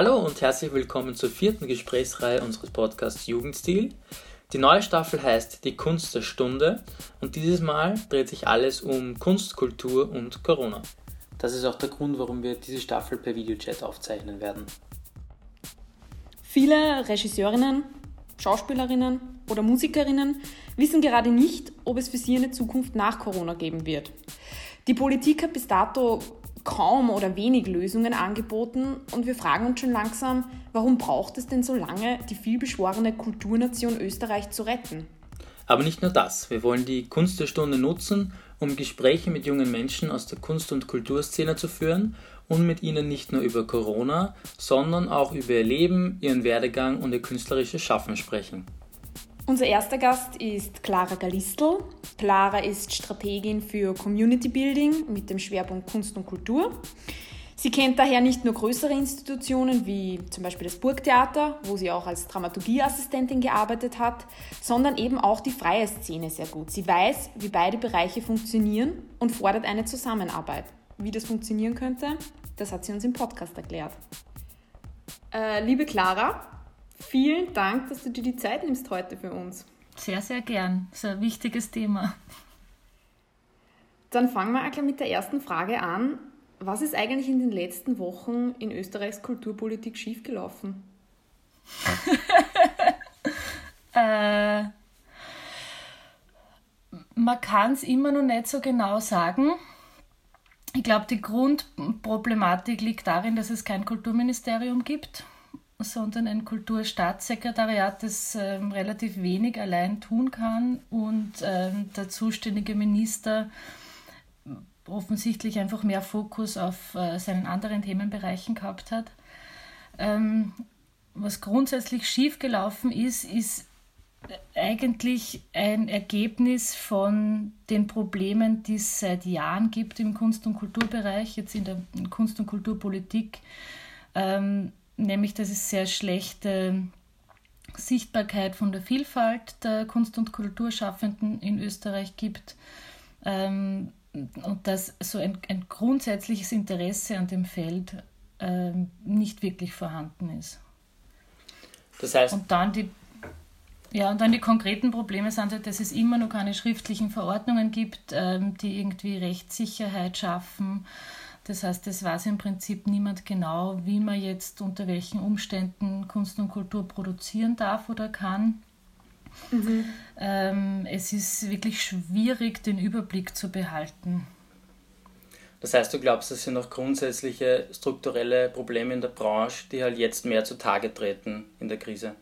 Hallo und herzlich willkommen zur vierten Gesprächsreihe unseres Podcasts Jugendstil. Die neue Staffel heißt Die Kunst der Stunde und dieses Mal dreht sich alles um Kunst, Kultur und Corona. Das ist auch der Grund, warum wir diese Staffel per Videochat aufzeichnen werden. Viele Regisseurinnen, Schauspielerinnen oder Musikerinnen wissen gerade nicht, ob es für sie eine Zukunft nach Corona geben wird. Die Politik hat bis dato kaum oder wenig Lösungen angeboten und wir fragen uns schon langsam, warum braucht es denn so lange, die vielbeschworene Kulturnation Österreich zu retten? Aber nicht nur das, wir wollen die Kunst der Stunde nutzen, um Gespräche mit jungen Menschen aus der Kunst- und Kulturszene zu führen und mit ihnen nicht nur über Corona, sondern auch über ihr Leben, ihren Werdegang und ihr künstlerisches Schaffen sprechen. Unser erster Gast ist Clara Galistl. Clara ist Strategin für Community Building mit dem Schwerpunkt Kunst und Kultur. Sie kennt daher nicht nur größere Institutionen wie zum Beispiel das Burgtheater, wo sie auch als Dramaturgieassistentin gearbeitet hat, sondern eben auch die freie Szene sehr gut. Sie weiß, wie beide Bereiche funktionieren und fordert eine Zusammenarbeit. Wie das funktionieren könnte, das hat sie uns im Podcast erklärt. Äh, liebe Clara, Vielen Dank, dass du dir die Zeit nimmst heute für uns. Sehr, sehr gern. Das ist ein wichtiges Thema. Dann fangen wir gleich mit der ersten Frage an. Was ist eigentlich in den letzten Wochen in Österreichs Kulturpolitik schiefgelaufen? äh, man kann es immer noch nicht so genau sagen. Ich glaube, die Grundproblematik liegt darin, dass es kein Kulturministerium gibt sondern ein Kulturstaatssekretariat, das ähm, relativ wenig allein tun kann und ähm, der zuständige Minister offensichtlich einfach mehr Fokus auf äh, seinen anderen Themenbereichen gehabt hat. Ähm, was grundsätzlich schiefgelaufen ist, ist eigentlich ein Ergebnis von den Problemen, die es seit Jahren gibt im Kunst- und Kulturbereich, jetzt in der Kunst- und Kulturpolitik. Ähm, nämlich dass es sehr schlechte Sichtbarkeit von der Vielfalt der Kunst- und Kulturschaffenden in Österreich gibt ähm, und dass so ein, ein, grundsätzliches Interesse an dem Feld ähm, nicht wirklich vorhanden ist. Das heißt. Und dann die ja, und dann die konkreten Probleme sind halt, dass es immer noch keine schriftlichen Verordnungen gibt, ähm, die irgendwie Rechtssicherheit schaffen das heißt, es weiß im Prinzip niemand genau, wie man jetzt unter welchen Umständen Kunst und Kultur produzieren darf oder kann. Mhm. Ähm, es ist wirklich schwierig, den Überblick zu behalten. Das heißt, du glaubst, es sind noch grundsätzliche strukturelle Probleme in der Branche, die halt jetzt mehr zutage treten in der Krise?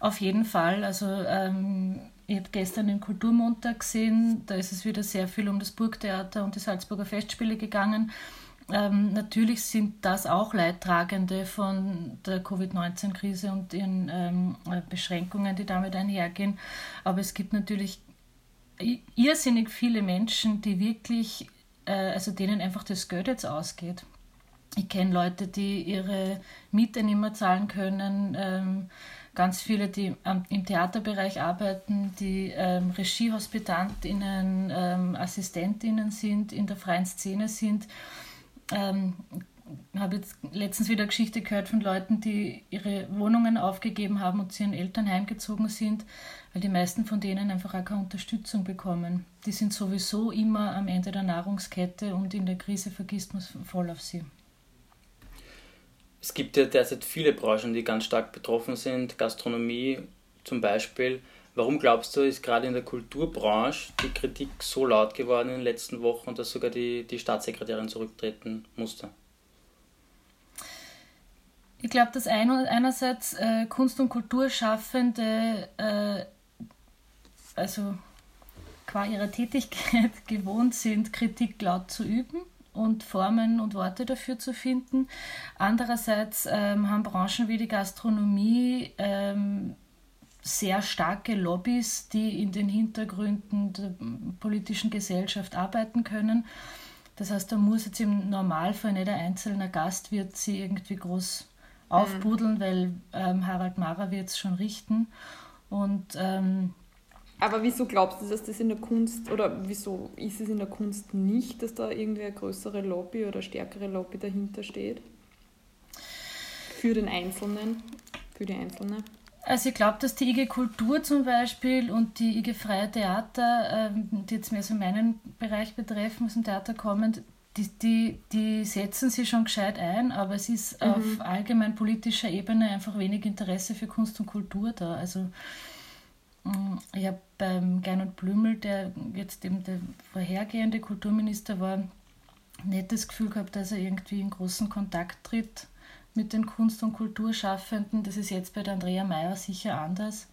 Auf jeden Fall. Also ähm, ich habe gestern den Kulturmontag gesehen, da ist es wieder sehr viel um das Burgtheater und die Salzburger Festspiele gegangen. Ähm, natürlich sind das auch Leidtragende von der Covid-19-Krise und ihren ähm, Beschränkungen, die damit einhergehen. Aber es gibt natürlich irrsinnig viele Menschen, die wirklich, äh, also denen einfach das Geld jetzt ausgeht. Ich kenne Leute, die ihre Miete nicht mehr zahlen können. Ähm, ganz viele, die ähm, im Theaterbereich arbeiten, die ähm, Regiehospitantinnen, ähm, Assistentinnen sind, in der freien Szene sind. Ähm, habe jetzt letztens wieder Geschichte gehört von Leuten, die ihre Wohnungen aufgegeben haben und zu ihren Eltern heimgezogen sind, weil die meisten von denen einfach auch keine Unterstützung bekommen. Die sind sowieso immer am Ende der Nahrungskette und in der Krise vergisst man voll auf sie. Es gibt ja derzeit viele Branchen, die ganz stark betroffen sind, Gastronomie zum Beispiel. Warum glaubst du, ist gerade in der Kulturbranche die Kritik so laut geworden in den letzten Wochen, dass sogar die, die Staatssekretärin zurücktreten musste? Ich glaube, dass ein, einerseits äh, Kunst- und Kulturschaffende, äh, also qua ihrer Tätigkeit gewohnt sind, Kritik laut zu üben und Formen und Worte dafür zu finden. Andererseits ähm, haben Branchen wie die Gastronomie ähm, sehr starke Lobbys, die in den Hintergründen der politischen Gesellschaft arbeiten können. Das heißt, da muss jetzt im Normalfall nicht ein einzelner Gastwirt sie irgendwie groß aufbudeln, mhm. weil ähm, Harald Mara wird es schon richten. Und ähm, aber wieso glaubst du, dass das in der Kunst, oder wieso ist es in der Kunst nicht, dass da irgendwie eine größere Lobby oder stärkere Lobby dahinter steht? für den Einzelnen, für die Einzelne? Also ich glaube, dass die IG Kultur zum Beispiel und die IG Freie Theater, ähm, die jetzt mehr so meinen Bereich betreffen, aus dem Theater kommen, die, die, die setzen sich schon gescheit ein, aber es ist mhm. auf allgemein politischer Ebene einfach wenig Interesse für Kunst und Kultur da. Also ich habe beim Gernot Blümel, der jetzt eben der vorhergehende Kulturminister war, nicht das Gefühl gehabt, dass er irgendwie in großen Kontakt tritt mit den Kunst- und Kulturschaffenden. Das ist jetzt bei der Andrea Mayer sicher anders.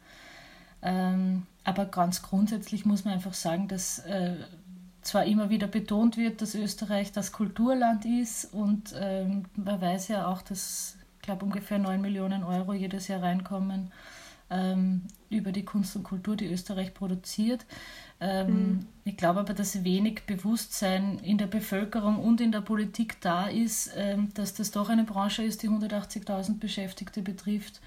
Ähm, aber ganz grundsätzlich muss man einfach sagen, dass äh, zwar immer wieder betont wird, dass Österreich das Kulturland ist und ähm, man weiß ja auch, dass, ich glaube, ungefähr 9 Millionen Euro jedes Jahr reinkommen ähm, über die Kunst und Kultur, die Österreich produziert. Ähm, mhm. Ich glaube aber, dass wenig Bewusstsein in der Bevölkerung und in der Politik da ist, ähm, dass das doch eine Branche ist, die 180.000 Beschäftigte betrifft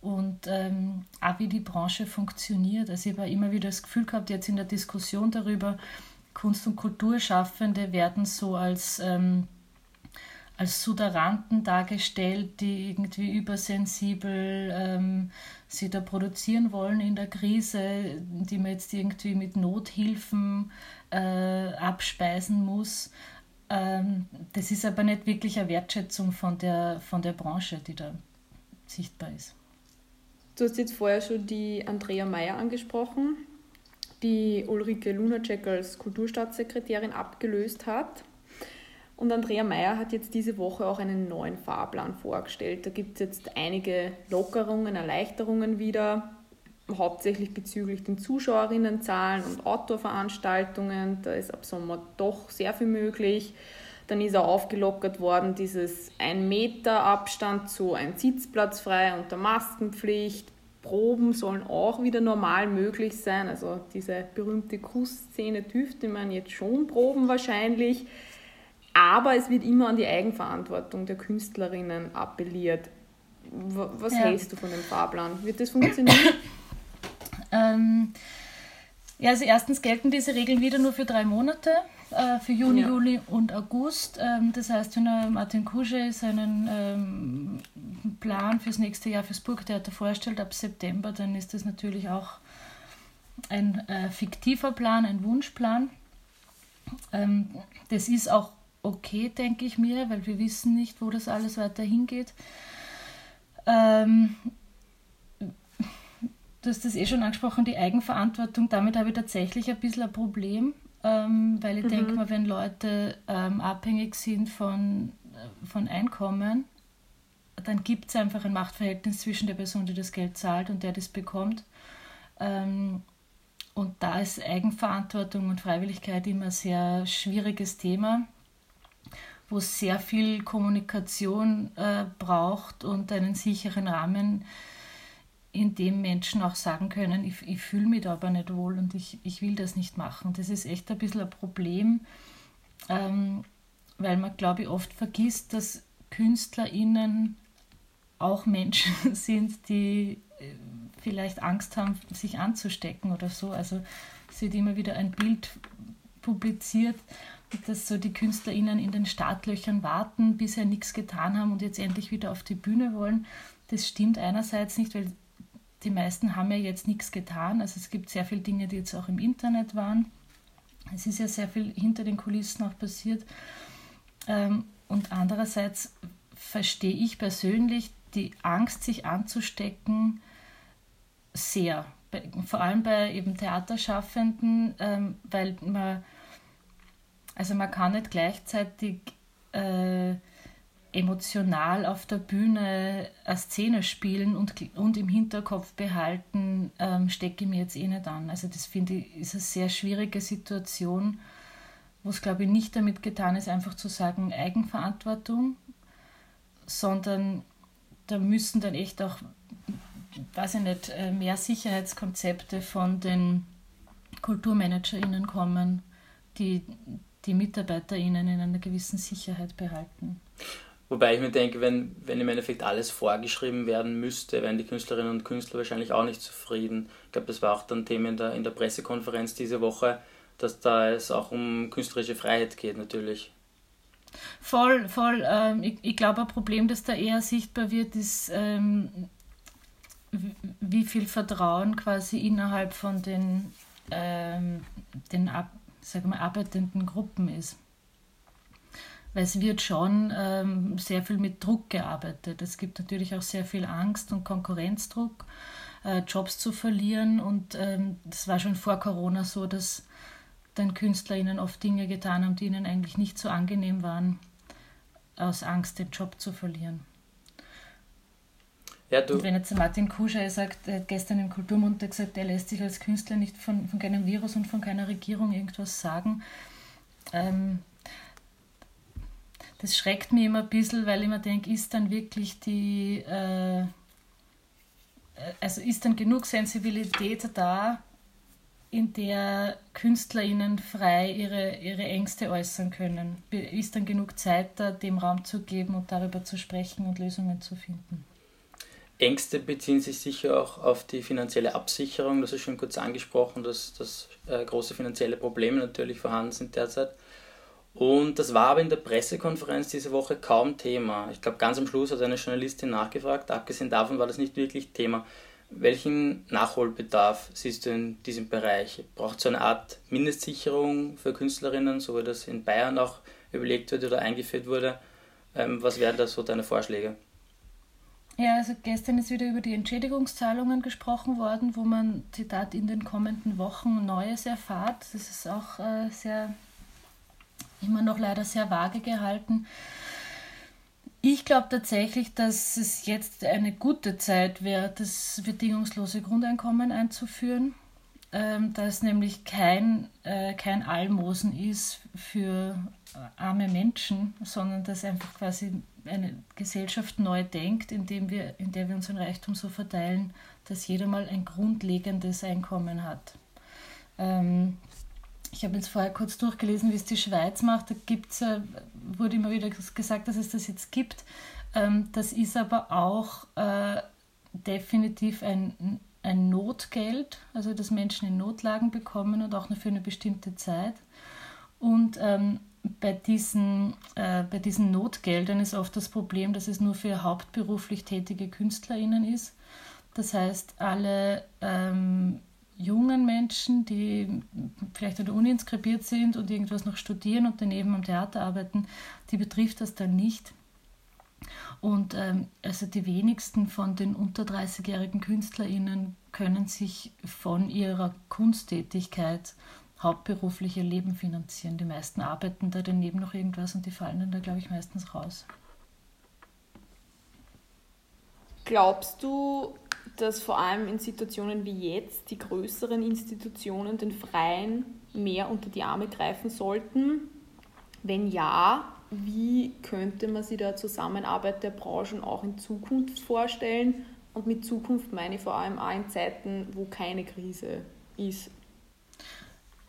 und ähm, auch wie die Branche funktioniert. Also ich habe immer wieder das Gefühl gehabt, jetzt in der Diskussion darüber, Kunst- und Kulturschaffende werden so als ähm, als Suderanten dargestellt, die irgendwie übersensibel ähm, sie da produzieren wollen in der Krise, die man jetzt irgendwie mit Nothilfen äh, abspeisen muss. Ähm, das ist aber nicht wirklich eine Wertschätzung von der, von der Branche, die da sichtbar ist. Du hast jetzt vorher schon die Andrea Meyer angesprochen, die Ulrike Lunacek als Kulturstaatssekretärin abgelöst hat. Und Andrea Meyer hat jetzt diese Woche auch einen neuen Fahrplan vorgestellt. Da gibt es jetzt einige Lockerungen, Erleichterungen wieder, hauptsächlich bezüglich den Zuschauerinnenzahlen und Outdoor-Veranstaltungen. Da ist ab Sommer doch sehr viel möglich. Dann ist auch aufgelockert worden, dieses 1 Meter Abstand zu ein Sitzplatz frei unter Maskenpflicht. Proben sollen auch wieder normal möglich sein. Also diese berühmte Kussszene dürfte man jetzt schon proben wahrscheinlich. Aber es wird immer an die Eigenverantwortung der Künstlerinnen appelliert. Was ja. hältst du von dem Fahrplan? Wird das funktionieren? ähm, ja, also erstens gelten diese Regeln wieder nur für drei Monate, äh, für Juni, ja. Juli und August. Ähm, das heißt, wenn er Martin Kuge seinen ähm, Plan fürs nächste Jahr fürs Burgtheater vorstellt, ab September, dann ist das natürlich auch ein äh, fiktiver Plan, ein Wunschplan. Ähm, das ist auch okay, denke ich mir, weil wir wissen nicht, wo das alles weiter hingeht. Ähm, du hast das eh schon angesprochen, die Eigenverantwortung. Damit habe ich tatsächlich ein bisschen ein Problem, ähm, weil ich mhm. denke mal, wenn Leute ähm, abhängig sind von, äh, von Einkommen, dann gibt es einfach ein Machtverhältnis zwischen der Person, die das Geld zahlt und der das bekommt. Ähm, und da ist Eigenverantwortung und Freiwilligkeit immer ein sehr schwieriges Thema wo es sehr viel Kommunikation äh, braucht und einen sicheren Rahmen, in dem Menschen auch sagen können, ich, ich fühle mich da aber nicht wohl und ich, ich will das nicht machen. Das ist echt ein bisschen ein Problem, ähm, weil man, glaube ich, oft vergisst, dass KünstlerInnen auch Menschen sind, die äh, vielleicht Angst haben, sich anzustecken oder so. Also es wird immer wieder ein Bild publiziert, dass so die KünstlerInnen in den Startlöchern warten, bisher nichts getan haben und jetzt endlich wieder auf die Bühne wollen. Das stimmt einerseits nicht, weil die meisten haben ja jetzt nichts getan. Also es gibt sehr viele Dinge, die jetzt auch im Internet waren. Es ist ja sehr viel hinter den Kulissen auch passiert. Ähm, und andererseits verstehe ich persönlich die Angst, sich anzustecken, sehr. Vor allem bei eben Theaterschaffenden, ähm, weil man also man kann nicht gleichzeitig äh, emotional auf der Bühne eine Szene spielen und, und im Hinterkopf behalten, ähm, stecke ich mir jetzt eh nicht an. Also das finde ich ist eine sehr schwierige Situation, wo es glaube ich nicht damit getan ist, einfach zu sagen Eigenverantwortung, sondern da müssen dann echt auch, weiß ich nicht, äh, mehr Sicherheitskonzepte von den KulturmanagerInnen kommen, die die MitarbeiterInnen in einer gewissen Sicherheit behalten. Wobei ich mir denke, wenn, wenn im Endeffekt alles vorgeschrieben werden müsste, wären die Künstlerinnen und Künstler wahrscheinlich auch nicht zufrieden. Ich glaube, das war auch dann Thema in der, in der Pressekonferenz diese Woche, dass da es auch um künstlerische Freiheit geht natürlich. Voll, voll. Ähm, ich, ich glaube, ein Problem, das da eher sichtbar wird, ist, ähm, wie viel Vertrauen quasi innerhalb von den, ähm, den ab, sagen wir, arbeitenden Gruppen ist. Weil es wird schon ähm, sehr viel mit Druck gearbeitet. Es gibt natürlich auch sehr viel Angst und Konkurrenzdruck, äh, Jobs zu verlieren. Und ähm, das war schon vor Corona so, dass dann KünstlerInnen oft Dinge getan haben, die ihnen eigentlich nicht so angenehm waren, aus Angst, den Job zu verlieren. Ja. Und wenn jetzt Martin Kuscher sagt, er hat gestern im Kulturmontag gesagt, er lässt sich als Künstler nicht von, von keinem Virus und von keiner Regierung irgendwas sagen, ähm, das schreckt mich immer ein bisschen, weil ich mir denke, ist dann wirklich die, äh, also ist dann genug Sensibilität da, in der KünstlerInnen frei ihre, ihre Ängste äußern können? Ist dann genug Zeit da, dem Raum zu geben und darüber zu sprechen und Lösungen zu finden? Ängste beziehen sich sicher auch auf die finanzielle Absicherung. Das ist schon kurz angesprochen, dass, dass äh, große finanzielle Probleme natürlich vorhanden sind derzeit. Und das war aber in der Pressekonferenz diese Woche kaum Thema. Ich glaube, ganz am Schluss hat eine Journalistin nachgefragt. Abgesehen davon war das nicht wirklich Thema. Welchen Nachholbedarf siehst du in diesem Bereich? Braucht es eine Art Mindestsicherung für Künstlerinnen, so wie das in Bayern auch überlegt wird oder eingeführt wurde? Ähm, was wären da so deine Vorschläge? Ja, also gestern ist wieder über die Entschädigungszahlungen gesprochen worden, wo man, Zitat, in den kommenden Wochen Neues erfahrt. Das ist auch äh, sehr, immer noch leider sehr vage gehalten. Ich glaube tatsächlich, dass es jetzt eine gute Zeit wäre, das bedingungslose Grundeinkommen einzuführen, dass nämlich kein, äh, kein Almosen ist für arme Menschen, sondern dass einfach quasi eine Gesellschaft neu denkt, indem wir, in der wir unseren Reichtum so verteilen, dass jeder mal ein grundlegendes Einkommen hat. Ähm, ich habe jetzt vorher kurz durchgelesen, wie es die Schweiz macht. Da gibt's, äh, wurde immer wieder gesagt, dass es das jetzt gibt. Ähm, das ist aber auch äh, definitiv ein, ein Notgeld, also dass Menschen in Notlagen bekommen und auch nur für eine bestimmte Zeit. Und ähm, bei, diesen, äh, bei diesen Notgeldern ist oft das Problem, dass es nur für hauptberuflich tätige KünstlerInnen ist. Das heißt, alle ähm, jungen Menschen, die vielleicht an der Uni inskribiert sind und irgendwas noch studieren und daneben am Theater arbeiten, die betrifft das dann nicht. Und ähm, also die wenigsten von den unter 30-jährigen KünstlerInnen können sich von ihrer Kunsttätigkeit hauptberuflich ihr Leben finanzieren. Die meisten arbeiten da daneben noch irgendwas und die fallen dann da, glaube ich, meistens raus. Glaubst du, dass vor allem in Situationen wie jetzt die größeren Institutionen den Freien mehr unter die Arme greifen sollten? Wenn ja, wie könnte man sich da Zusammenarbeit der Branchen auch in Zukunft vorstellen? Und mit Zukunft meine ich vor allem auch in Zeiten, wo keine Krise ist.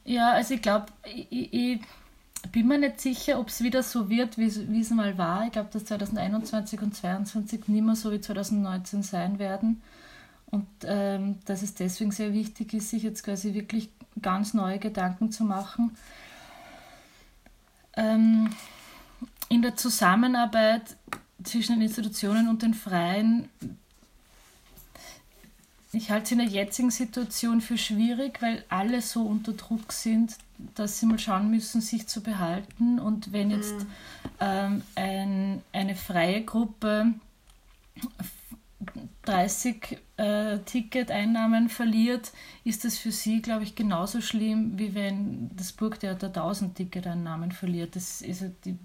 Ja, also ich glaube, ich, ich, bin mir nicht sicher, ob es wieder so wird, wie es mal war. Ich glaube, dass 2021 und 2022 nicht mehr so wie 2019 sein werden. Und ähm, dass es deswegen sehr wichtig ist, sich jetzt quasi wirklich ganz neue Gedanken zu machen. Ähm, in der Zusammenarbeit zwischen den Institutionen und den Freien, ich halte es in der jetzigen Situation für schwierig, weil alle so unter Druck sind, dass sie mal schauen müssen, sich zu behalten. Und wenn jetzt mhm. ähm, ein, eine freie Gruppe 30 äh, Ticketeinnahmen verliert, ist das für sie, glaube ich, genauso schlimm, wie wenn das Burgtheater 1000 Ticketeinnahmen verliert. Das ist, die,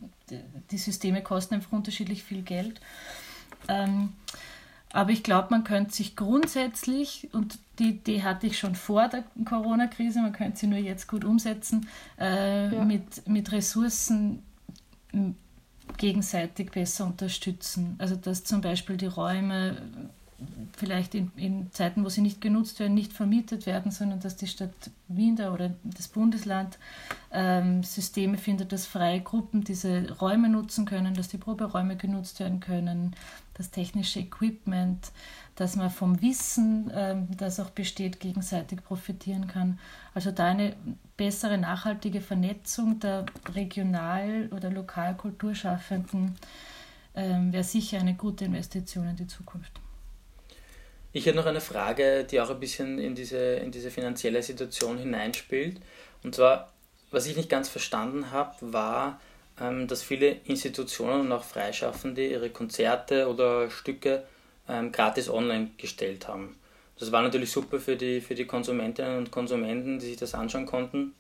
die Systeme kosten einfach unterschiedlich viel Geld. Ähm, aber ich glaube, man könnte sich grundsätzlich, und die Idee hatte ich schon vor der Corona-Krise, man könnte sie nur jetzt gut umsetzen, äh, ja. mit, mit Ressourcen gegenseitig besser unterstützen. Also dass zum Beispiel die Räume vielleicht in, in, Zeiten, wo sie nicht genutzt werden, nicht vermietet werden, sondern dass die Stadt Wien da oder das Bundesland ähm, Systeme findet, dass freie Gruppen diese Räume nutzen können, dass die Proberäume genutzt werden können, das technische Equipment, dass man vom Wissen, ähm, das auch besteht, gegenseitig profitieren kann. Also da eine bessere nachhaltige Vernetzung der Regional- oder Lokalkulturschaffenden ähm, wäre sicher eine gute Investition in die Zukunft. Ich hätte noch eine Frage, die auch ein bisschen in diese, in diese finanzielle Situation hineinspielt. Und zwar, was ich nicht ganz verstanden habe, war, ähm, dass viele Institutionen und auch Freischaffende ihre Konzerte oder Stücke ähm, gratis online gestellt haben. Das war natürlich super für die, für die Konsumentinnen und Konsumenten, die sich das anschauen konnten.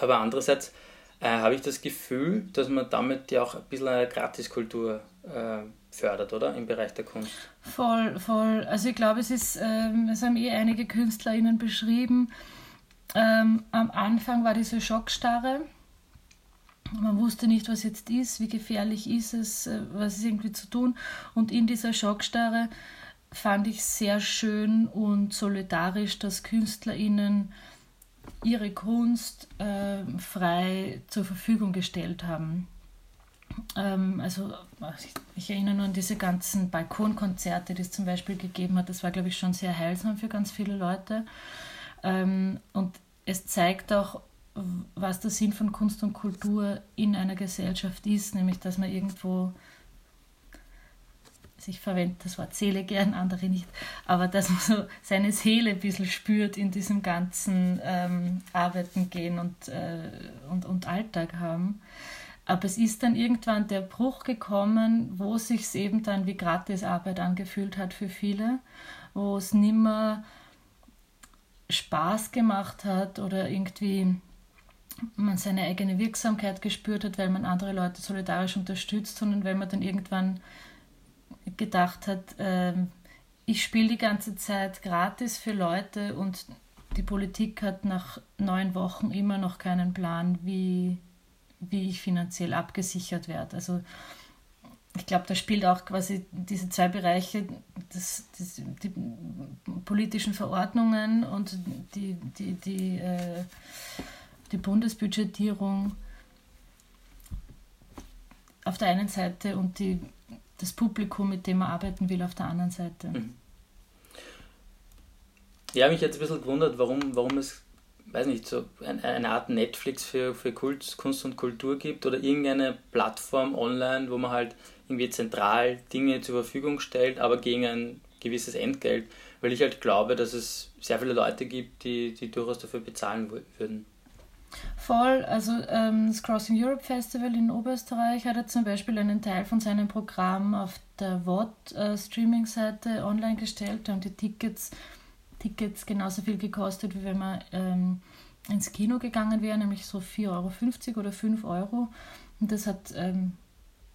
Aber andererseits äh, habe ich das Gefühl, dass man damit ja auch ein bisschen eine Gratiskultur äh, fördert, oder? Im Bereich der Kunst. Voll, voll. Also ich glaube, es ist, ähm, es haben eh einige KünstlerInnen beschrieben. Ähm, am Anfang war diese Schockstarre. Man wusste nicht, was jetzt ist, wie gefährlich ist es, äh, was ist irgendwie zu tun. Und in dieser Schockstarre fand ich sehr schön und solidarisch, dass KünstlerInnen ihre Kunst äh, frei zur Verfügung gestellt haben. Ähm, also ich erinnere nur an diese ganzen Balkonkonzerte, die es zum Beispiel gegeben hat. Das war, glaube ich, schon sehr heilsam für ganz viele Leute. Ähm, und es zeigt auch, was der Sinn von Kunst und Kultur in einer Gesellschaft ist, nämlich dass man irgendwo ich verwende das Wort Seele gern, andere nicht, aber dass man so seine Seele ein bisschen spürt in diesem ganzen ähm, Arbeiten gehen und, äh, und, und Alltag haben. Aber es ist dann irgendwann der Bruch gekommen, wo sich eben dann wie Gratisarbeit angefühlt hat für viele, wo es nimmer Spaß gemacht hat oder irgendwie man seine eigene Wirksamkeit gespürt hat, weil man andere Leute solidarisch unterstützt, sondern weil man dann irgendwann gedacht hat, äh, ich spiele die ganze Zeit gratis für Leute und die Politik hat nach neun Wochen immer noch keinen Plan, wie, wie ich finanziell abgesichert werde. Also ich glaube, da spielt auch quasi diese zwei Bereiche, das, das, die politischen Verordnungen und die, die, die, äh, die Bundesbudgetierung auf der einen Seite und die das Publikum, mit dem man arbeiten will, auf der anderen Seite. Mhm. Ja, mich jetzt ein bisschen gewundert, warum, warum es, weiß nicht, so eine Art Netflix für, für Kunst, und Kultur gibt oder irgendeine Plattform online, wo man halt irgendwie zentral Dinge zur Verfügung stellt, aber gegen ein gewisses Entgelt, weil ich halt glaube, dass es sehr viele Leute gibt, die, die durchaus dafür bezahlen würden. Voll, also ähm, das Crossing Europe Festival in Oberösterreich hat zum Beispiel einen Teil von seinem Programm auf der VOD äh, online gestellt. Da haben die Tickets, Tickets genauso viel gekostet, wie wenn man ähm, ins Kino gegangen wäre, nämlich so 4,50 Euro oder 5 Euro. Und das hat, ähm,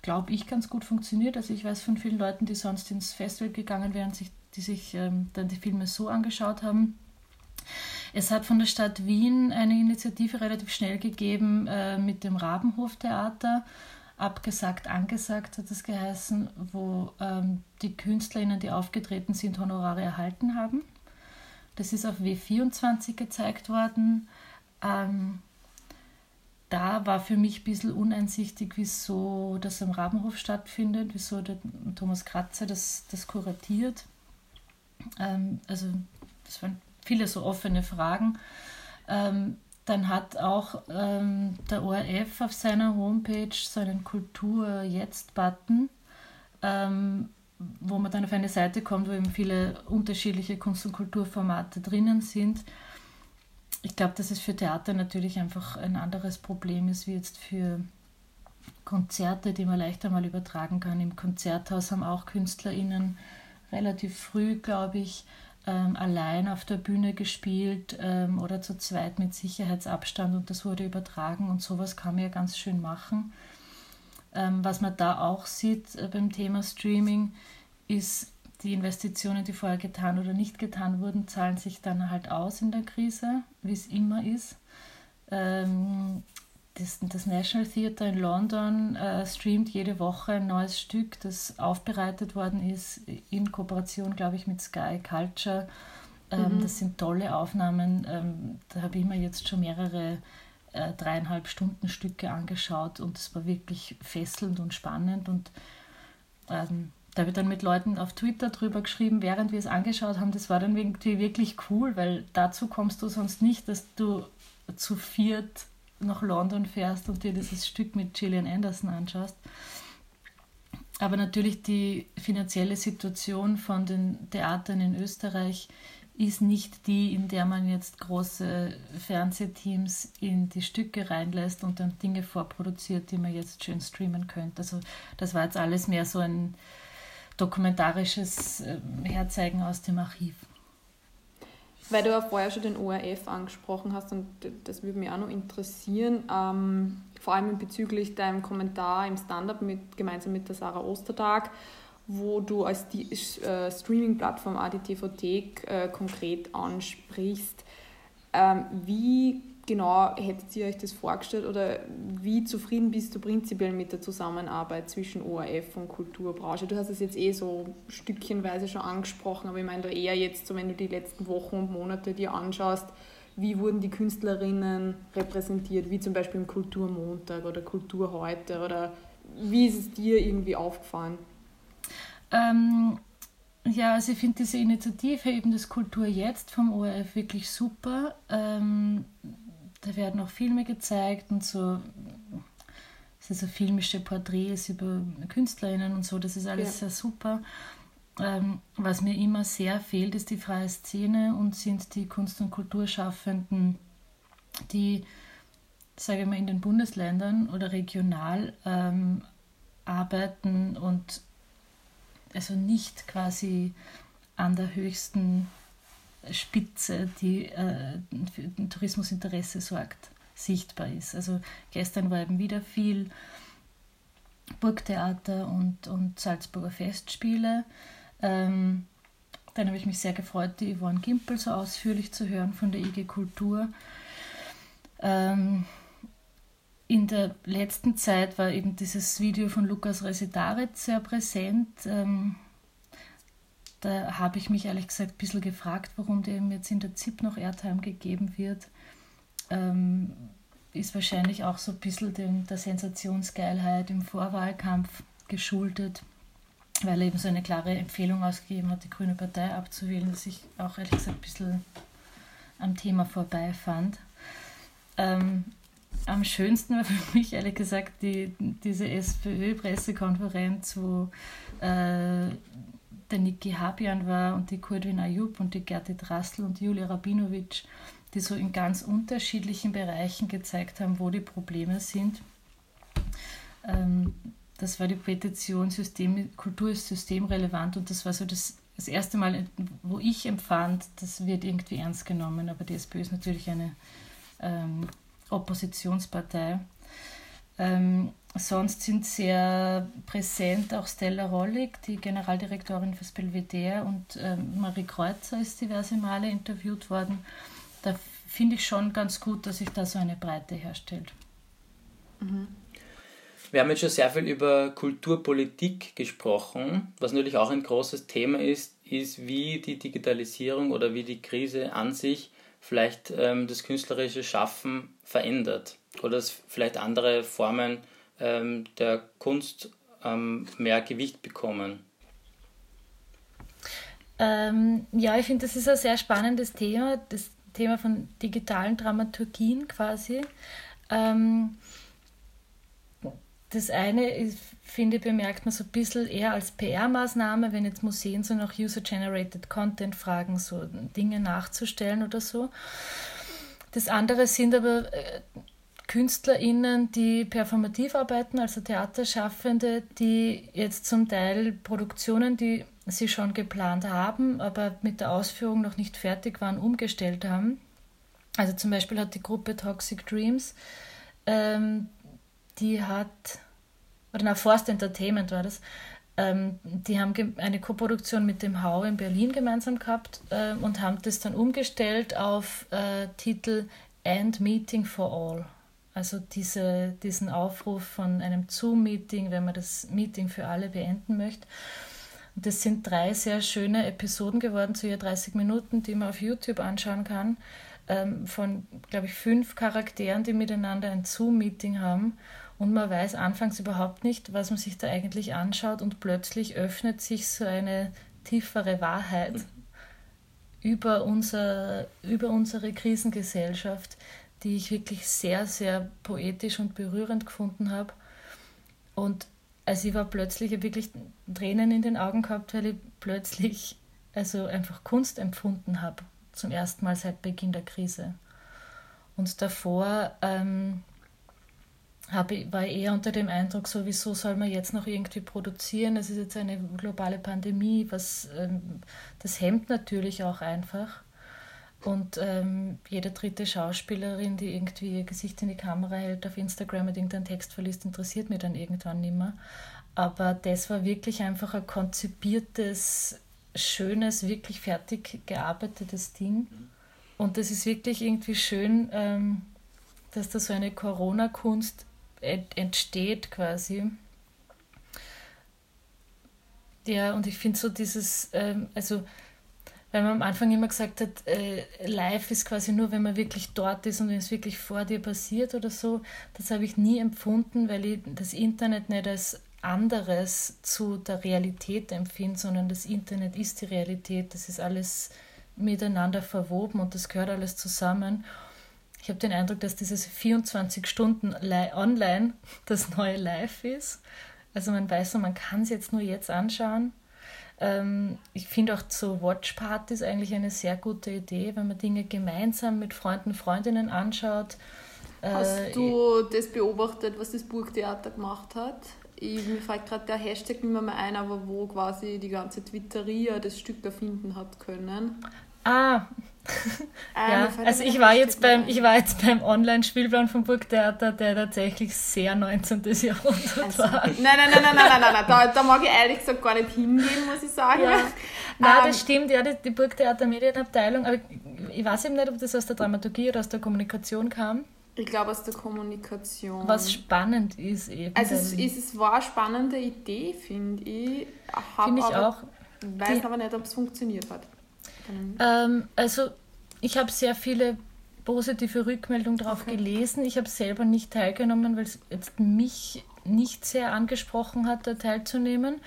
glaube ich, ganz gut funktioniert. Also ich weiß von vielen Leuten, die sonst ins Festival gegangen wären, sich, die sich ähm, dann die Filme so angeschaut haben. Es hat von der Stadt Wien eine Initiative relativ schnell gegeben äh, mit dem Rabenhoftheater. Abgesagt, angesagt hat es geheißen, wo ähm, die KünstlerInnen, die aufgetreten sind, Honorare erhalten haben. Das ist auf W24 gezeigt worden. Ähm, da war für mich ein bisschen uneinsichtig, wieso das am Rabenhof stattfindet, wieso der Thomas Kratzer das, das kuratiert. Ähm, also das waren viele so offene Fragen. Ähm, dann hat auch ähm, der ORF auf seiner Homepage so einen Kultur-Jetzt-Button, ähm, wo man dann auf eine Seite kommt, wo eben viele unterschiedliche Kunst- und Kulturformate drinnen sind. Ich glaube, dass es für Theater natürlich einfach ein anderes Problem ist, wie jetzt für Konzerte, die man leichter mal übertragen kann. Im Konzerthaus haben auch KünstlerInnen relativ früh, glaube ich, ähm, allein auf der Bühne gespielt ähm, oder zu zweit mit Sicherheitsabstand und das wurde übertragen und sowas kann man ja ganz schön machen. Ähm, was man da auch sieht äh, beim Thema Streaming ist, die Investitionen, die vorher getan oder nicht getan wurden, zahlen sich dann halt aus in der Krise, wie es immer ist. Ähm, das, das National Theatre in London äh, streamt jede Woche ein neues Stück, das aufbereitet worden ist in Kooperation, glaube ich, mit Sky Culture. Ähm, mhm. Das sind tolle Aufnahmen. Ähm, da habe ich mir jetzt schon mehrere äh, dreieinhalb Stunden Stücke angeschaut und es war wirklich fesselnd und spannend. Und ähm, da habe ich dann mit Leuten auf Twitter drüber geschrieben, während wir es angeschaut haben. Das war dann irgendwie wirklich cool, weil dazu kommst du sonst nicht, dass du zu viert nach London fährst und dir dieses Stück mit Gillian Anderson anschaust. Aber natürlich die finanzielle Situation von den Theatern in Österreich ist nicht die, in der man jetzt große Fernsehteams in die Stücke reinlässt und dann Dinge vorproduziert, die man jetzt schön streamen könnte. Also das war jetzt alles mehr so ein dokumentarisches ähm, Herzeigen aus dem Archiv. Weil du ja vorher schon den ORF angesprochen hast und das würde mich auch noch interessieren, ähm, vor allem bezüglich deinem Kommentar im Stand-up mit, gemeinsam mit der Sarah Ostertag, wo du als die äh, Streaming-Plattform ADTVT äh, konkret ansprichst. Ähm, wie genau hättet ihr euch das vorgestellt oder wie zufrieden bist du prinzipiell mit der Zusammenarbeit zwischen ORF und Kulturbranche? Du hast es jetzt eh so stückchenweise schon angesprochen, aber ich meine da eher jetzt, so wenn du die letzten Wochen und Monate dir anschaust, wie wurden die Künstlerinnen repräsentiert, wie zum Beispiel im Kulturmontag oder Kultur heute oder wie ist es dir irgendwie aufgefallen? Ähm, ja, also ich finde diese Initiative eben das Kultur jetzt vom ORF wirklich super. Ähm, da werden auch Filme gezeigt und so, es sind so filmische Porträts über Künstlerinnen und so, das ist alles ja. sehr super. Ähm, was mir immer sehr fehlt, ist die freie Szene und sind die Kunst- und Kulturschaffenden, die, sage ich mal, in den Bundesländern oder regional ähm, arbeiten und also nicht quasi an der höchsten Spitze, die äh, für den Tourismusinteresse sorgt, sichtbar ist. Also gestern war eben wieder viel Burgtheater und, und Salzburger Festspiele. Ähm, dann habe ich mich sehr gefreut, die Yvonne Gimpel so ausführlich zu hören von der IG Kultur. Ähm, in der letzten Zeit war eben dieses Video von Lukas Residaritz sehr präsent. Ähm, da habe ich mich ehrlich gesagt ein bisschen gefragt, warum dem jetzt in der ZIP noch Airtime gegeben wird. Ähm, ist wahrscheinlich auch so ein bisschen dem, der Sensationsgeilheit im Vorwahlkampf geschuldet, weil er eben so eine klare Empfehlung ausgegeben hat, die Grüne Partei abzuwählen, das ich auch ehrlich gesagt ein bisschen am Thema vorbei fand. Ähm, am schönsten war für mich ehrlich gesagt die, diese SPÖ-Pressekonferenz, wo äh, der Niki Habian war und die Kurdwin Ayub und die Gerti Drassl und Julia Rabinovic, die so in ganz unterschiedlichen Bereichen gezeigt haben, wo die Probleme sind. Ähm, das war die Petition System, Kultur ist systemrelevant und das war so das, das erste Mal, wo ich empfand, das wird irgendwie ernst genommen, aber die SPÖ ist natürlich eine ähm, Oppositionspartei. Ähm, sonst sind sehr präsent auch Stella Rollig, die Generaldirektorin fürs Belvedere, und ähm, Marie Kreuzer ist diverse Male interviewt worden. Da finde ich schon ganz gut, dass sich da so eine Breite herstellt. Mhm. Wir haben jetzt schon sehr viel über Kulturpolitik gesprochen. Was natürlich auch ein großes Thema ist, ist, wie die Digitalisierung oder wie die Krise an sich vielleicht ähm, das künstlerische Schaffen verändert oder dass vielleicht andere Formen ähm, der Kunst ähm, mehr Gewicht bekommen. Ähm, ja, ich finde, das ist ein sehr spannendes Thema, das Thema von digitalen Dramaturgien quasi. Das eine ist, finde bemerkt man so ein bisschen eher als PR-Maßnahme, wenn jetzt Museen so nach User-Generated Content fragen, so Dinge nachzustellen oder so. Das andere sind aber äh, KünstlerInnen, die performativ arbeiten, also Theaterschaffende, die jetzt zum Teil Produktionen, die sie schon geplant haben, aber mit der Ausführung noch nicht fertig waren, umgestellt haben. Also zum Beispiel hat die Gruppe Toxic Dreams, ähm, die hat, oder na, Forst Entertainment war das, ähm, die haben eine Koproduktion mit dem Hau in Berlin gemeinsam gehabt äh, und haben das dann umgestellt auf äh, Titel And Meeting for All Also diese, diesen Aufruf von einem Zoom-Meeting, wenn man das Meeting für alle beenden möchte. Und das sind drei sehr schöne Episoden geworden, zu je 30 Minuten, die man auf YouTube anschauen kann, ähm, von, glaube ich, fünf Charakteren, die miteinander ein Zoom-Meeting haben. Und man weiß anfangs überhaupt nicht, was man sich da eigentlich anschaut und plötzlich öffnet sich so eine tiefere Wahrheit über, unser, über unsere Krisengesellschaft, die ich wirklich sehr, sehr poetisch und berührend gefunden habe. Und also ich war plötzlich wirklich Tränen in den Augen gehabt, weil ich plötzlich also einfach Kunst empfunden habe, zum ersten Mal seit Beginn der Krise. Und davor ähm, habe, war eher unter dem Eindruck, so wieso soll man jetzt noch irgendwie produzieren? Es ist jetzt eine globale Pandemie, was ähm, das hemmt natürlich auch einfach. Und ähm, jede dritte Schauspielerin, die irgendwie ihr Gesicht in die Kamera hält, auf Instagram mit irgendeinem Text verliest, interessiert mich dann irgendwann nicht mehr. Aber das war wirklich einfach ein konzipiertes, schönes, wirklich fertig gearbeitetes Ding. Und das ist wirklich irgendwie schön, ähm, dass da so eine Corona-Kunst entsteht quasi. Ja, und ich finde so dieses, ähm, also weil man am Anfang immer gesagt hat, äh, live ist quasi nur, wenn man wirklich dort ist und wenn es wirklich vor dir passiert oder so. Das habe ich nie empfunden, weil ich das Internet nicht als anderes zu der Realität empfinde, sondern das Internet ist die Realität. Das ist alles miteinander verwoben und das gehört alles zusammen. Ich habe den Eindruck, dass dieses 24 Stunden online das neue Live ist. Also man weiß man kann es jetzt nur jetzt anschauen. Ähm, ich finde auch so Watchpartys eigentlich eine sehr gute Idee, wenn man Dinge gemeinsam mit Freunden, Freundinnen anschaut. Hast äh, du das beobachtet, was das Burgtheater gemacht hat? Ich, mir fällt gerade der Hashtag nicht mehr, mehr ein, aber wo quasi die ganze Twitteria das Stück erfinden hat können. Ah, ah ja, also ich war, jetzt beim, ich war jetzt beim Online-Spielplan vom Burgtheater, der tatsächlich sehr 19. Jahrhundert also, war. Nein, nein, nein, nein, nein, nein, nein, Da, da mag ich ehrlich gesagt gar nicht hingehen, muss ich sagen. Ja. Nein, um, das ähm, stimmt, ja, die, die Burgtheater Medienabteilung, aber ich weiß eben nicht, ob das aus der Dramaturgie oder aus der Kommunikation kam. Ich glaube aus der Kommunikation. Was spannend ist eben. Also es, ist, es war eine spannende Idee, finde ich. Finde ich auch. Weiß die, aber nicht, ob es funktioniert hat. Ähm, also ich habe sehr viele positive Rückmeldungen darauf okay. gelesen. Ich habe selber nicht teilgenommen, weil es jetzt mich nicht sehr angesprochen hat, da teilzunehmen.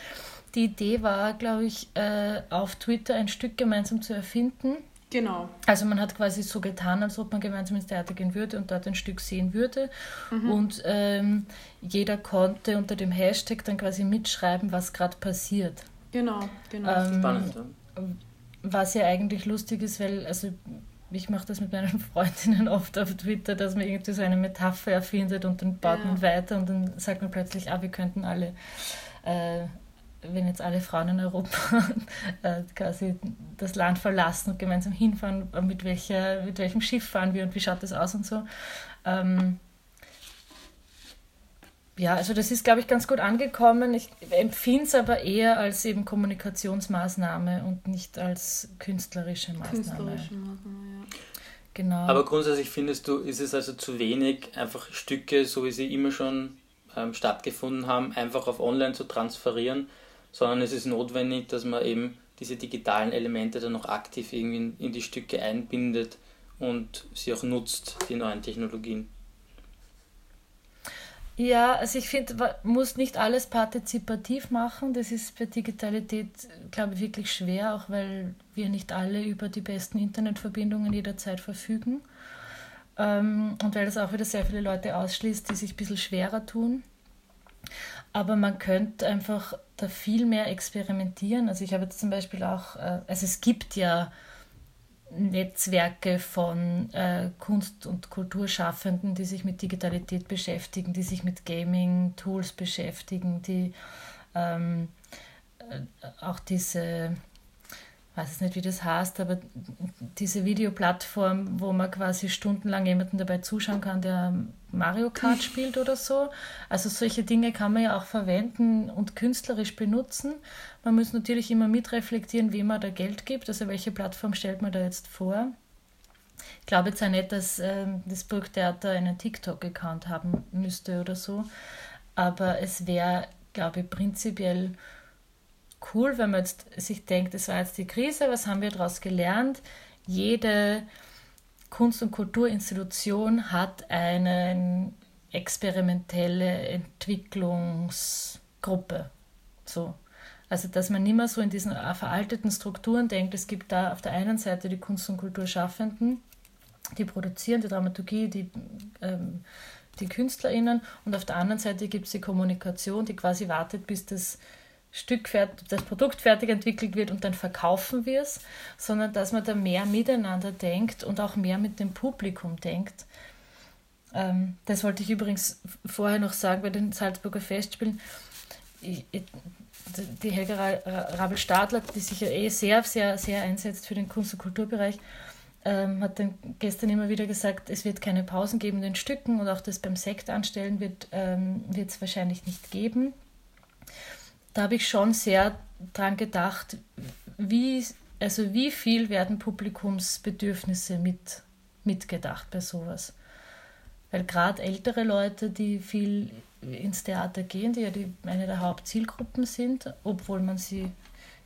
Die Idee war, glaube ich, äh, auf Twitter ein Stück gemeinsam zu erfinden. Genau. Also man hat quasi so getan, als ob man gemeinsam ins Theater gehen würde und dort ein Stück sehen würde. Mhm. Und ähm, jeder konnte unter dem Hashtag dann quasi mitschreiben, was gerade passiert. Genau, genau. Ähm, Spannend. Was ja eigentlich lustig ist, weil, also ich mache das mit meinen Freundinnen oft auf Twitter, dass man irgendwie so eine Metapher erfindet und dann baut ja. man weiter und dann sagt man plötzlich, ah, wir könnten alle, äh, wenn jetzt alle Frauen in Europa äh, quasi das Land verlassen und gemeinsam hinfahren, mit, welcher, mit welchem Schiff fahren wir und wie schaut das aus und so. Ähm, ja, also das ist, glaube ich, ganz gut angekommen. Ich empfinde es aber eher als eben Kommunikationsmaßnahme und nicht als künstlerische Maßnahme. Künstlerische Maßnahme, ja. Genau. Aber grundsätzlich findest du, ist es also zu wenig, einfach Stücke, so wie sie immer schon ähm, stattgefunden haben, einfach auf online zu transferieren, sondern es ist notwendig, dass man eben diese digitalen Elemente dann noch aktiv irgendwie in, in die Stücke einbindet und sie auch nutzt, die neuen Technologien. Ja, also ich finde, man muss nicht alles partizipativ machen. Das ist bei Digitalität, glaube ich, wirklich schwer, auch weil wir nicht alle über die besten Internetverbindungen jederzeit verfügen. Ähm, und weil das auch wieder sehr viele Leute ausschließt, die sich ein bisschen schwerer tun. Aber man könnte einfach da viel mehr experimentieren. Also ich habe jetzt zum Beispiel auch, äh, also es gibt ja Netzwerke von äh, Kunst- und Kulturschaffenden, die sich mit Digitalität beschäftigen, die sich mit Gaming-Tools beschäftigen, die ähm, äh, auch diese weiß nicht, wie das heißt, aber diese Videoplattform, wo man quasi stundenlang jemanden dabei zuschauen kann, der Mario Kart spielt oder so. Also solche Dinge kann man ja auch verwenden und künstlerisch benutzen. Man muss natürlich immer mitreflektieren, wem man da Geld gibt, also welche Plattform stellt man da jetzt vor. Ich glaube jetzt auch nicht, dass ähm, das Burgtheater einen TikTok-Account haben müsste oder so, aber es wäre, glaube ich, prinzipiell cool, wenn man jetzt sich denkt, es war jetzt die Krise, was haben wir daraus gelernt? Jede Kunst- und Kulturinstitution hat eine experimentelle Entwicklungsgruppe. So. Also, dass man nicht mehr so in diesen veralteten Strukturen denkt. Es gibt da auf der einen Seite die Kunst- und Kulturschaffenden, die produzieren die Dramaturgie, die, ähm, die KünstlerInnen und auf der anderen Seite gibt es die Kommunikation, die quasi wartet, bis das Stück das Produkt fertig entwickelt wird und dann verkaufen wir es, sondern dass man da mehr miteinander denkt und auch mehr mit dem Publikum denkt. Ähm, das wollte ich übrigens vorher noch sagen bei den Salzburger Festspielen. Ich, ich, die Helga Rabel-Stadler, die sich ja eh sehr, sehr, sehr einsetzt für den Kunst- und Kulturbereich, ähm, hat dann gestern immer wieder gesagt, es wird keine Pausen geben in den Stücken und auch das beim Sekt anstellen wird ähm, es wahrscheinlich nicht geben da habe ich schon sehr dran gedacht, wie, also wie viel werden Publikumsbedürfnisse mit, mitgedacht bei sowas. Weil gerade ältere Leute, die viel ins Theater gehen, die ja die, eine der Hauptzielgruppen sind, obwohl man sie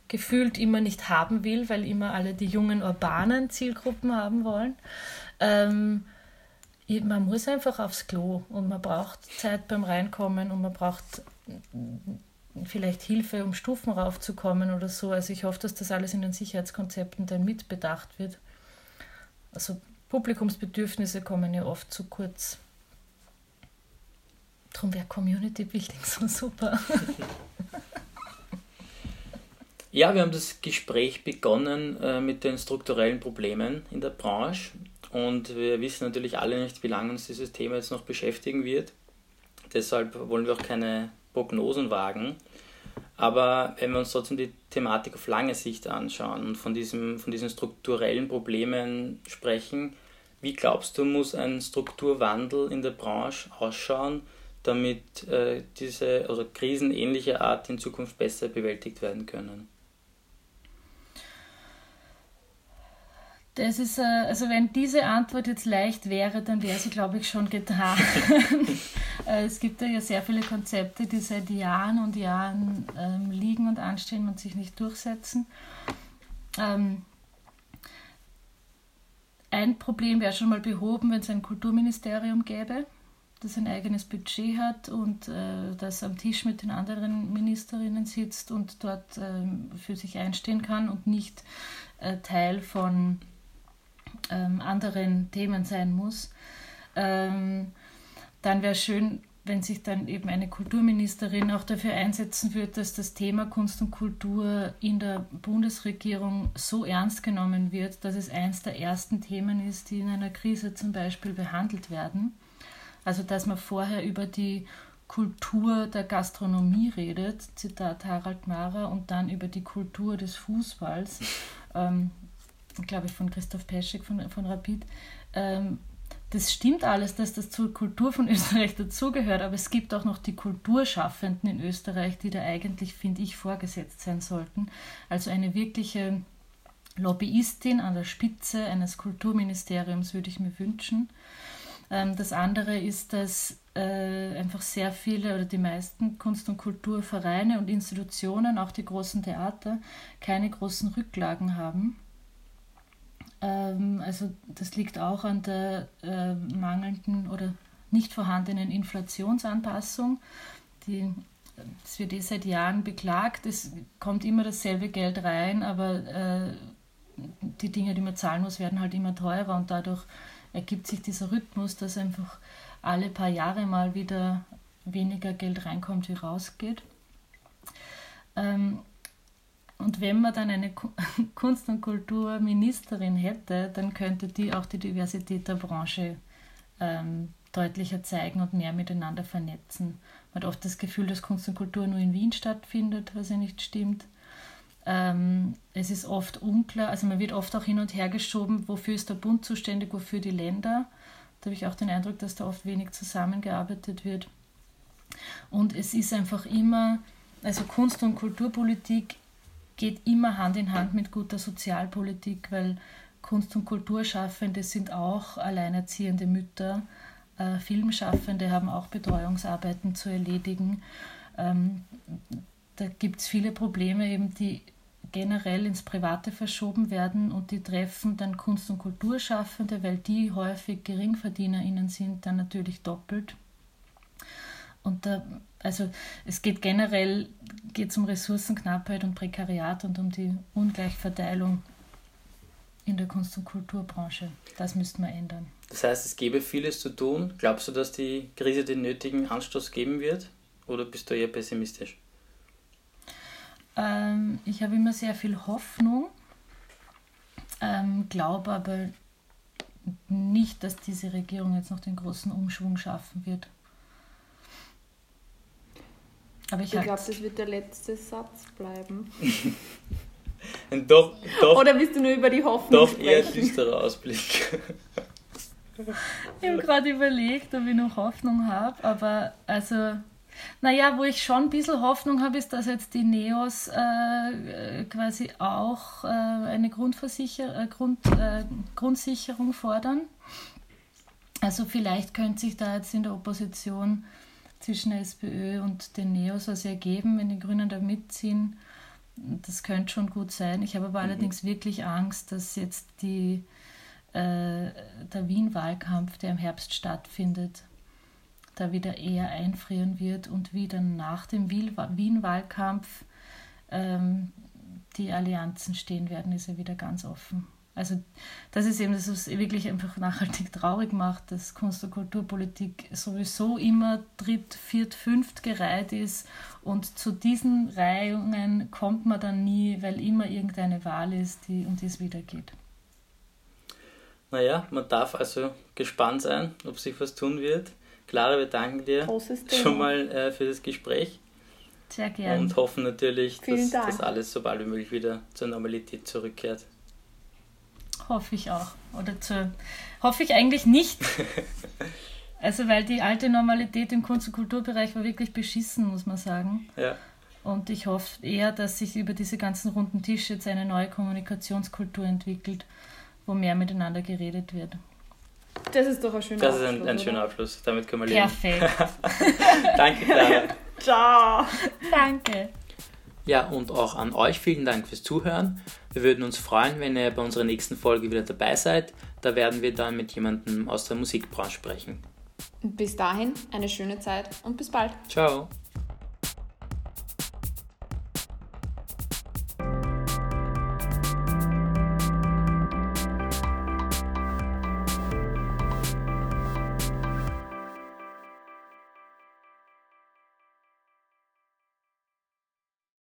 gefühlt immer nicht haben will, weil immer alle die jungen urbanen Zielgruppen haben wollen. Ähm, man muss einfach aufs Klo und man braucht Zeit beim Reinkommen und man braucht vielleicht Hilfe, um Stufen raufzukommen oder so. Also ich hoffe, dass das alles in den Sicherheitskonzepten dann mitbedacht wird. Also Publikumsbedürfnisse kommen ja oft zu kurz. Darum wäre Community Building so super. Ja, wir haben das Gespräch begonnen äh, mit den strukturellen Problemen in der Branche und wir wissen natürlich alle nicht, wie lange uns dieses Thema jetzt noch beschäftigen wird. Deshalb wollen wir auch keine Prognosen wagen. Aber wenn wir uns trotzdem die Thematik auf lange Sicht anschauen und von, diesem, von diesen strukturellen Problemen sprechen, wie glaubst du, muss ein Strukturwandel in der Branche ausschauen, damit äh, diese oder krisenähnliche Art in Zukunft besser bewältigt werden können? Das ist, äh, also wenn diese Antwort jetzt leicht wäre, dann wäre sie, glaube ich, schon getan. Äh, es gibt ja sehr viele Konzepte, die seit Jahren und Jahren ähm, liegen und anstehen und sich nicht durchsetzen. Ähm, ein Problem wäre schon mal behoben, wenn es ein Kulturministerium gäbe, das ein eigenes Budget hat und äh, das am Tisch mit den anderen Ministerinnen sitzt und dort äh, für sich einstehen kann und nicht äh, Teil von ähm, anderen Themen sein muss. Ähm, dann wäre schön, wenn sich dann eben eine Kulturministerin auch dafür einsetzen würde, dass das Thema Kunst und Kultur in der Bundesregierung so ernst genommen wird, dass es eines der ersten Themen ist, die in einer Krise zum Beispiel behandelt werden. Also dass man vorher über die Kultur der Gastronomie redet, Zitat Harald Mara, und dann über die Kultur des Fußballs. Ähm, glaube ich, von Christoph Peschek von, von Rapid. Ähm, das stimmt alles, dass das zur Kultur von Österreich dazugehört, aber es gibt auch noch die Kulturschaffenden in Österreich, die da eigentlich, finde ich, vorgesetzt sein sollten. Also eine wirkliche Lobbyistin an der Spitze eines Kulturministeriums würde ich mir wünschen. Ähm, das andere ist, dass äh, einfach sehr viele oder die meisten Kunst- und Kulturvereine und Institutionen, auch die großen Theater, keine großen Rücklagen haben ähm, also das liegt auch an der äh, mangelnden oder nicht vorhandenen Inflationsanpassung. Die, das wird eh seit Jahren beklagt. Es kommt immer dasselbe Geld rein, aber äh, die Dinge, die man zahlen muss, werden halt immer teurer und dadurch ergibt sich dieser Rhythmus, dass einfach alle paar Jahre mal wieder weniger Geld reinkommt, wie rausgeht. Ähm, und wenn man dann eine Kunst- und Kulturministerin hätte, dann könnte die auch die Diversität der Branche ähm, deutlicher zeigen und mehr miteinander vernetzen. Man hat oft das Gefühl, dass Kunst und Kultur nur in Wien stattfindet, was ja nicht stimmt. Ähm, es ist oft unklar, also man wird oft auch hin und her geschoben, wofür ist der Bund zuständig, wofür die Länder. Da habe ich auch den Eindruck, dass da oft wenig zusammengearbeitet wird. Und es ist einfach immer, also Kunst- und Kulturpolitik geht immer Hand in Hand mit guter Sozialpolitik, weil Kunst- und Kulturschaffende sind auch alleinerziehende Mütter. Äh, Filmschaffende haben auch Betreuungsarbeiten zu erledigen. Ähm, da gibt es viele Probleme, eben, die generell ins Private verschoben werden und die treffen dann Kunst- und Kulturschaffende, weil die häufig GeringverdienerInnen sind, dann natürlich doppelt. Und da, also es geht generell geht's um Ressourcenknappheit und Prekariat und um die Ungleichverteilung in der Kunst- und Kulturbranche. Das müsste man ändern. Das heißt, es gäbe vieles zu tun. Glaubst du, dass die Krise den nötigen Anstoß geben wird? Oder bist du eher pessimistisch? Ähm, ich habe immer sehr viel Hoffnung, ähm, glaube aber nicht, dass diese Regierung jetzt noch den großen Umschwung schaffen wird. Aber ich, ich glaube, das wird der letzte Satz bleiben. doch, doch, Oder bist du nur über die Hoffnung Doch sprechen? eher düsterer Ausblick. ich habe gerade überlegt, ob ich noch Hoffnung habe, aber also naja, wo ich schon ein bisschen Hoffnung habe, ist, dass jetzt die Neos äh, quasi auch äh, eine Grundversicher äh, Grund, äh, Grundsicherung fordern. Also vielleicht könnte sich da jetzt in der Opposition zwischen der SPÖ und den Neos was ergeben, wenn die Grünen da mitziehen. Das könnte schon gut sein. Ich habe aber mhm. allerdings wirklich Angst, dass jetzt die, äh, der Wien-Wahlkampf, der im Herbst stattfindet, da wieder eher einfrieren wird und wie dann nach dem Wien-Wahlkampf ähm, die Allianzen stehen werden, ist ja wieder ganz offen. Also das ist eben, das was wirklich einfach nachhaltig traurig macht, dass Kunst- und Kulturpolitik sowieso immer dritt, viert, fünft gereiht ist und zu diesen Reihungen kommt man dann nie, weil immer irgendeine Wahl ist, die, um die es wieder geht. Naja, man darf also gespannt sein, ob sich was tun wird. Clara, wir danken dir schon mal äh, für das Gespräch. Sehr gerne. Und hoffen natürlich, dass, dass alles so bald wie möglich wieder zur Normalität zurückkehrt. Hoffe ich auch. Oder zu, hoffe ich eigentlich nicht. also, weil die alte Normalität im Kunst- und Kulturbereich war wirklich beschissen, muss man sagen. Ja. Und ich hoffe eher, dass sich über diese ganzen runden Tische jetzt eine neue Kommunikationskultur entwickelt, wo mehr miteinander geredet wird. Das ist doch ein schöner Das ist ein, ein schöner Abschluss. Damit können wir leben. Perfekt. Danke, Clara. Ciao. Danke. Ja, und auch an euch vielen Dank fürs Zuhören. Wir würden uns freuen, wenn ihr bei unserer nächsten Folge wieder dabei seid. Da werden wir dann mit jemandem aus der Musikbranche sprechen. Bis dahin eine schöne Zeit und bis bald. Ciao.